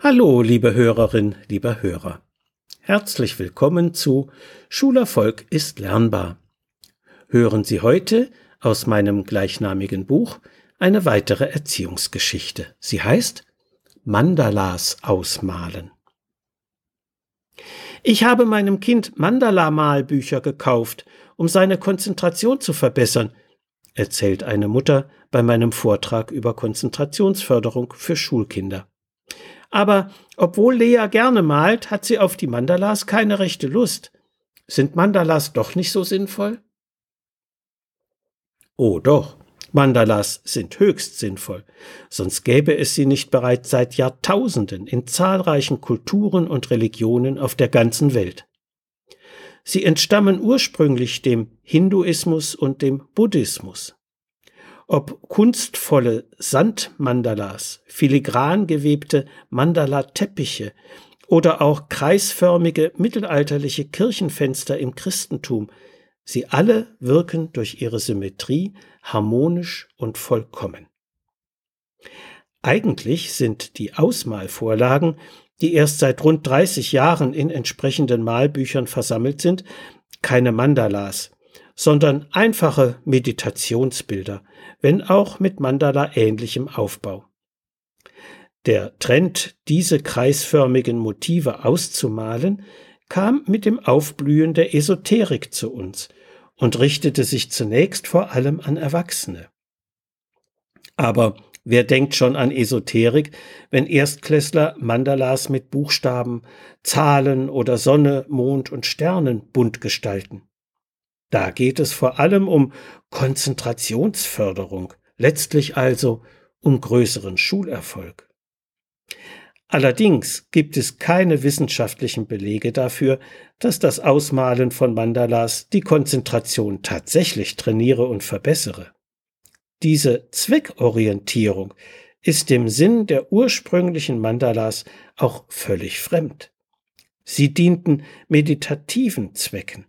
Hallo, liebe Hörerin, lieber Hörer. Herzlich willkommen zu Schulerfolg ist lernbar. Hören Sie heute aus meinem gleichnamigen Buch eine weitere Erziehungsgeschichte. Sie heißt Mandalas ausmalen. Ich habe meinem Kind Mandala-Malbücher gekauft, um seine Konzentration zu verbessern, erzählt eine Mutter bei meinem Vortrag über Konzentrationsförderung für Schulkinder. Aber obwohl Lea gerne malt, hat sie auf die Mandalas keine rechte Lust. Sind Mandalas doch nicht so sinnvoll? Oh doch, Mandalas sind höchst sinnvoll, sonst gäbe es sie nicht bereits seit Jahrtausenden in zahlreichen Kulturen und Religionen auf der ganzen Welt. Sie entstammen ursprünglich dem Hinduismus und dem Buddhismus ob kunstvolle Sandmandalas, filigran gewebte Mandala-Teppiche oder auch kreisförmige mittelalterliche Kirchenfenster im Christentum, sie alle wirken durch ihre Symmetrie harmonisch und vollkommen. Eigentlich sind die Ausmalvorlagen, die erst seit rund 30 Jahren in entsprechenden Malbüchern versammelt sind, keine Mandalas, sondern einfache Meditationsbilder, wenn auch mit Mandala ähnlichem Aufbau. Der Trend, diese kreisförmigen Motive auszumalen, kam mit dem Aufblühen der Esoterik zu uns und richtete sich zunächst vor allem an Erwachsene. Aber wer denkt schon an Esoterik, wenn Erstklässler Mandalas mit Buchstaben, Zahlen oder Sonne, Mond und Sternen bunt gestalten? Da geht es vor allem um Konzentrationsförderung, letztlich also um größeren Schulerfolg. Allerdings gibt es keine wissenschaftlichen Belege dafür, dass das Ausmalen von Mandalas die Konzentration tatsächlich trainiere und verbessere. Diese Zweckorientierung ist dem Sinn der ursprünglichen Mandalas auch völlig fremd. Sie dienten meditativen Zwecken.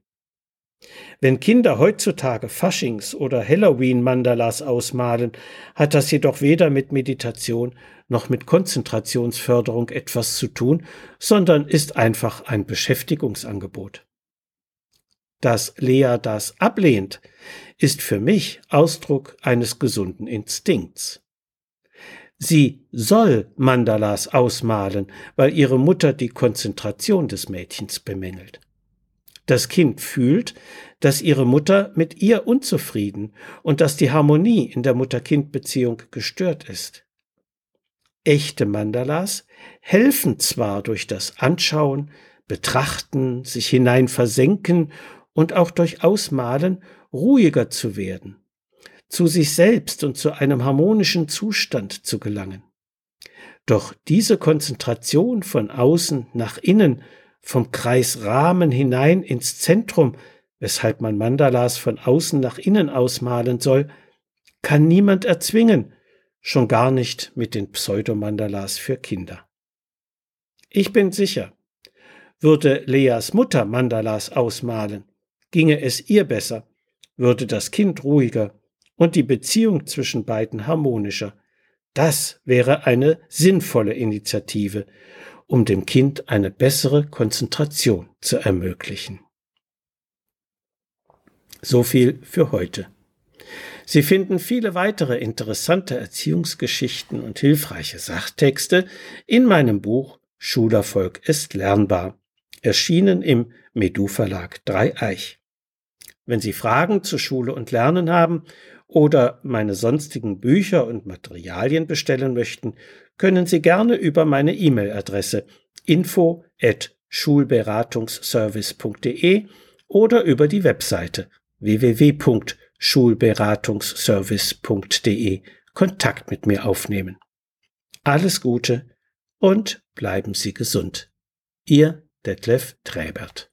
Wenn Kinder heutzutage Faschings- oder Halloween-Mandalas ausmalen, hat das jedoch weder mit Meditation noch mit Konzentrationsförderung etwas zu tun, sondern ist einfach ein Beschäftigungsangebot. Dass Lea das ablehnt, ist für mich Ausdruck eines gesunden Instinkts. Sie soll Mandalas ausmalen, weil ihre Mutter die Konzentration des Mädchens bemängelt. Das Kind fühlt, dass ihre Mutter mit ihr unzufrieden und dass die Harmonie in der Mutter-Kind-Beziehung gestört ist. Echte Mandalas helfen zwar durch das Anschauen, Betrachten, sich hinein versenken und auch durch Ausmalen ruhiger zu werden, zu sich selbst und zu einem harmonischen Zustand zu gelangen. Doch diese Konzentration von außen nach innen vom Kreisrahmen hinein ins Zentrum, weshalb man Mandalas von außen nach innen ausmalen soll, kann niemand erzwingen, schon gar nicht mit den Pseudomandalas für Kinder. Ich bin sicher, würde Leas Mutter Mandalas ausmalen, ginge es ihr besser, würde das Kind ruhiger und die Beziehung zwischen beiden harmonischer. Das wäre eine sinnvolle Initiative um dem Kind eine bessere Konzentration zu ermöglichen. So viel für heute. Sie finden viele weitere interessante Erziehungsgeschichten und hilfreiche Sachtexte in meinem Buch Schulerfolg ist lernbar, erschienen im Medu Verlag Dreieich. Wenn Sie Fragen zu Schule und Lernen haben oder meine sonstigen Bücher und Materialien bestellen möchten, können Sie gerne über meine E-Mail-Adresse info at schulberatungsservice.de oder über die Webseite www.schulberatungsservice.de Kontakt mit mir aufnehmen. Alles Gute und bleiben Sie gesund. Ihr Detlef Träbert.